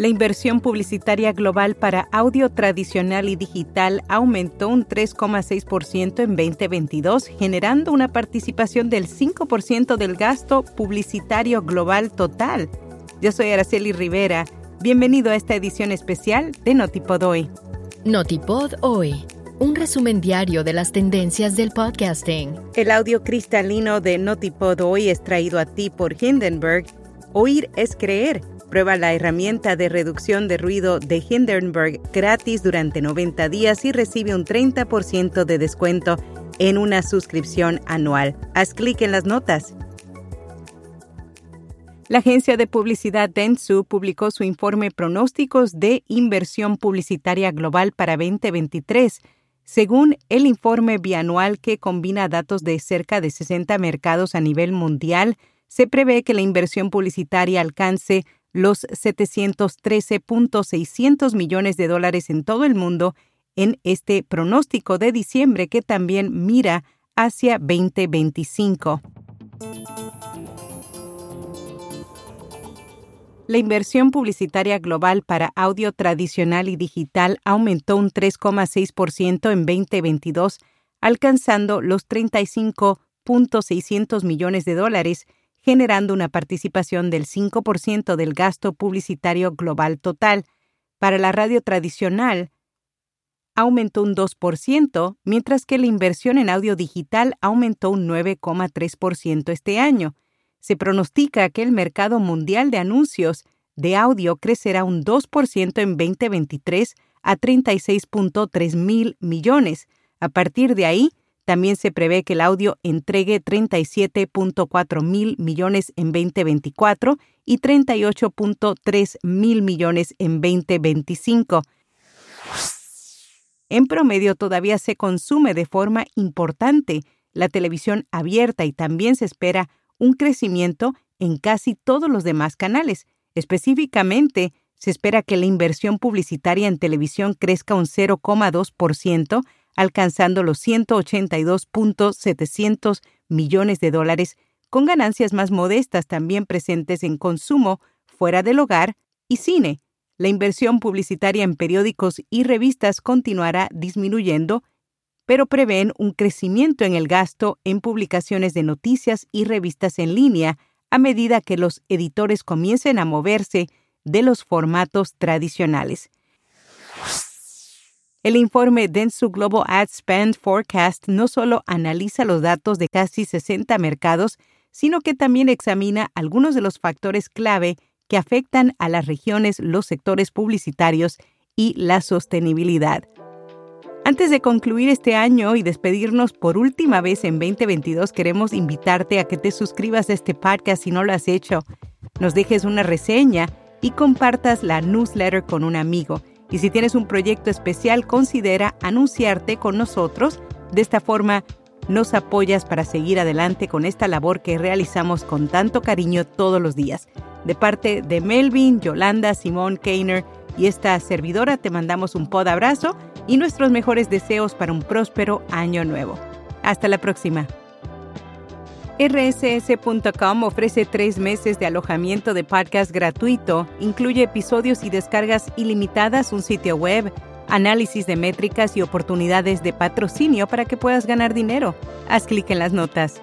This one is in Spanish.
La inversión publicitaria global para audio tradicional y digital aumentó un 3,6% en 2022, generando una participación del 5% del gasto publicitario global total. Yo soy Araceli Rivera. Bienvenido a esta edición especial de Notipod Hoy. Notipod Hoy, un resumen diario de las tendencias del podcasting. El audio cristalino de Notipod Hoy es traído a ti por Hindenburg. Oír es creer Prueba la herramienta de reducción de ruido de Hindenburg gratis durante 90 días y recibe un 30% de descuento en una suscripción anual. Haz clic en las notas. La agencia de publicidad Dentsu publicó su informe Pronósticos de Inversión Publicitaria Global para 2023. Según el informe bianual que combina datos de cerca de 60 mercados a nivel mundial, se prevé que la inversión publicitaria alcance los 713.600 millones de dólares en todo el mundo en este pronóstico de diciembre que también mira hacia 2025. La inversión publicitaria global para audio tradicional y digital aumentó un 3,6% en 2022, alcanzando los 35.600 millones de dólares generando una participación del 5% del gasto publicitario global total. Para la radio tradicional, aumentó un 2%, mientras que la inversión en audio digital aumentó un 9,3% este año. Se pronostica que el mercado mundial de anuncios de audio crecerá un 2% en 2023 a 36.3 mil millones. A partir de ahí, también se prevé que el audio entregue 37.4 mil millones en 2024 y 38.3 mil millones en 2025. En promedio todavía se consume de forma importante la televisión abierta y también se espera un crecimiento en casi todos los demás canales. Específicamente, se espera que la inversión publicitaria en televisión crezca un 0,2%, alcanzando los 182.700 millones de dólares, con ganancias más modestas también presentes en consumo, fuera del hogar y cine. La inversión publicitaria en periódicos y revistas continuará disminuyendo, pero prevén un crecimiento en el gasto en publicaciones de noticias y revistas en línea a medida que los editores comiencen a moverse de los formatos tradicionales. El informe Dentsu Global Ad Spend Forecast no solo analiza los datos de casi 60 mercados, sino que también examina algunos de los factores clave que afectan a las regiones, los sectores publicitarios y la sostenibilidad. Antes de concluir este año y despedirnos por última vez en 2022, queremos invitarte a que te suscribas a este podcast si no lo has hecho, nos dejes una reseña y compartas la newsletter con un amigo. Y si tienes un proyecto especial, considera anunciarte con nosotros. De esta forma, nos apoyas para seguir adelante con esta labor que realizamos con tanto cariño todos los días. De parte de Melvin, Yolanda, Simón, Keiner y esta servidora, te mandamos un pod abrazo y nuestros mejores deseos para un próspero año nuevo. Hasta la próxima. RSS.com ofrece tres meses de alojamiento de podcast gratuito. Incluye episodios y descargas ilimitadas, un sitio web, análisis de métricas y oportunidades de patrocinio para que puedas ganar dinero. Haz clic en las notas.